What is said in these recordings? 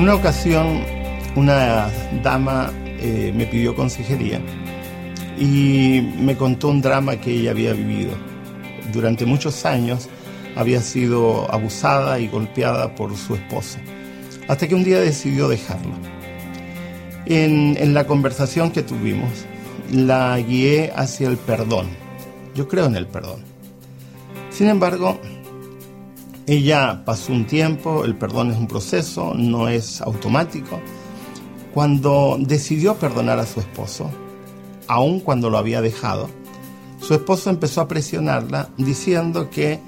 una ocasión una dama eh, me pidió consejería y me contó un drama que ella había vivido. Durante muchos años había sido abusada y golpeada por su esposo, hasta que un día decidió dejarlo. En, en la conversación que tuvimos, la guié hacia el perdón. Yo creo en el perdón. Sin embargo, ella pasó un tiempo, el perdón es un proceso, no es automático. Cuando decidió perdonar a su esposo, aun cuando lo había dejado, su esposo empezó a presionarla diciendo que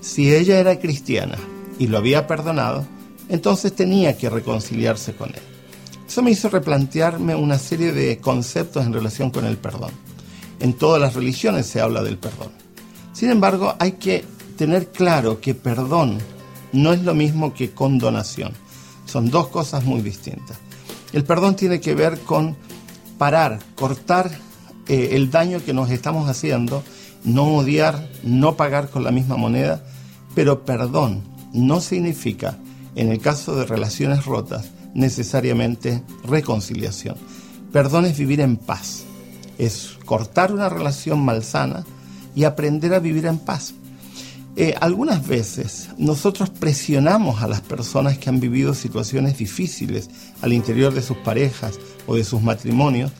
si ella era cristiana y lo había perdonado, entonces tenía que reconciliarse con él. Eso me hizo replantearme una serie de conceptos en relación con el perdón. En todas las religiones se habla del perdón. Sin embargo, hay que tener claro que perdón no es lo mismo que condonación. Son dos cosas muy distintas. El perdón tiene que ver con parar, cortar eh, el daño que nos estamos haciendo, no odiar, no pagar con la misma moneda, pero perdón no significa, en el caso de relaciones rotas, necesariamente reconciliación. Perdón es vivir en paz, es cortar una relación malsana y aprender a vivir en paz. Eh, algunas veces nosotros presionamos a las personas que han vivido situaciones difíciles al interior de sus parejas o de sus matrimonios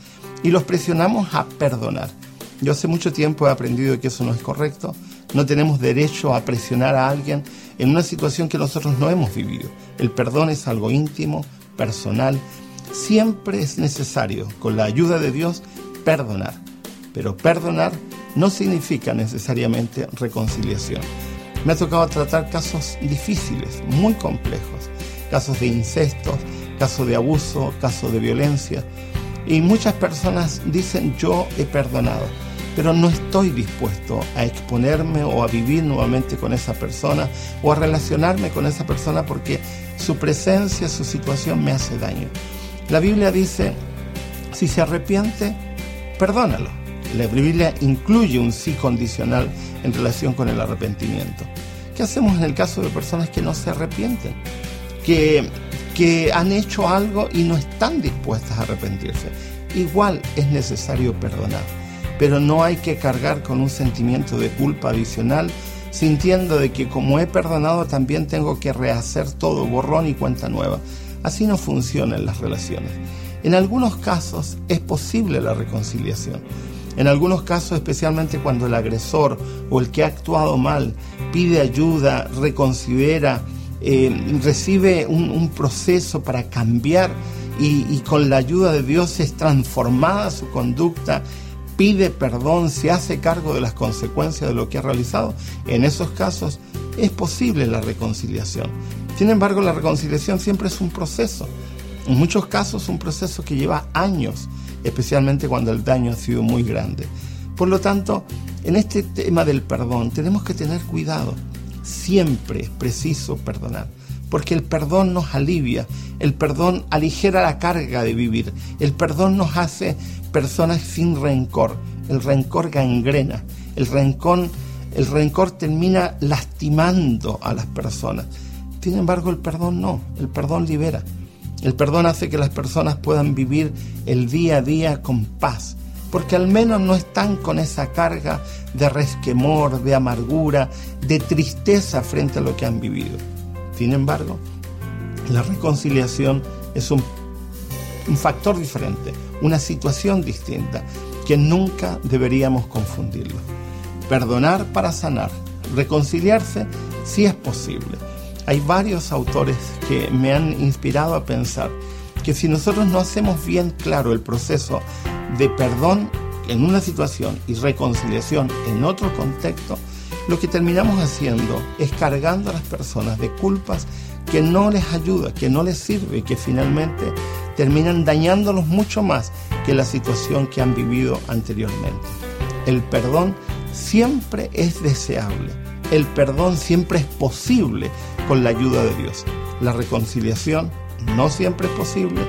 y los presionamos a perdonar. Yo hace mucho tiempo he aprendido que eso no es correcto. No tenemos derecho a presionar a alguien en una situación que nosotros no hemos vivido. El perdón es algo íntimo, personal. Siempre es necesario, con la ayuda de Dios, perdonar. Pero perdonar no significa necesariamente reconciliación. Me ha tocado tratar casos difíciles, muy complejos, casos de incesto, casos de abuso, casos de violencia. Y muchas personas dicen yo he perdonado, pero no estoy dispuesto a exponerme o a vivir nuevamente con esa persona o a relacionarme con esa persona porque su presencia, su situación me hace daño. La Biblia dice, si se arrepiente, perdónalo la Biblia incluye un sí condicional en relación con el arrepentimiento. ¿Qué hacemos en el caso de personas que no se arrepienten? Que, que han hecho algo y no están dispuestas a arrepentirse. Igual es necesario perdonar, pero no hay que cargar con un sentimiento de culpa adicional sintiendo de que como he perdonado también tengo que rehacer todo, borrón y cuenta nueva. Así no funcionan las relaciones. En algunos casos es posible la reconciliación, en algunos casos, especialmente cuando el agresor o el que ha actuado mal pide ayuda, reconsidera, eh, recibe un, proceso para cambiar y, y con la ayuda de Dios es transformada su conducta, pide perdón, se hace cargo de las consecuencias de lo que ha realizado, en esos casos es posible la reconciliación. Sin embargo, la reconciliación siempre es un proceso. En muchos casos un proceso que lleva años especialmente cuando el daño ha sido muy grande. Por lo tanto, en este tema del perdón tenemos que tener cuidado. Siempre es preciso perdonar, porque el perdón nos alivia, el perdón aligera la carga de vivir, el perdón nos hace personas sin rencor, el rencor gangrena, el rencor, el rencor termina lastimando a las personas. Sin embargo, el perdón no, el perdón libera. El perdón hace que las personas puedan vivir el día a día con paz, porque al menos no están con esa carga de resquemor, de amargura, de tristeza frente a lo que han vivido. Sin embargo, la reconciliación es un, factor diferente, una situación distinta, que nunca deberíamos confundirlo. Perdonar para sanar, reconciliarse si es posible hay varios autores que me han inspirado a pensar que si nosotros no hacemos bien claro el proceso de perdón en una situación y reconciliación en otro contexto, lo que terminamos haciendo es cargando a las personas de culpas que no les ayuda, que no les sirve y que finalmente terminan dañándolos mucho más que la situación que han vivido anteriormente. El perdón siempre es deseable, el perdón siempre es posible con la ayuda de Dios. La reconciliación no siempre es posible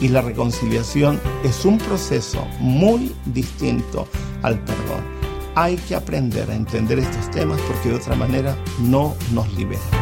y la reconciliación es un proceso muy distinto al perdón. Hay que aprender a entender estos temas porque de otra manera no nos liberan.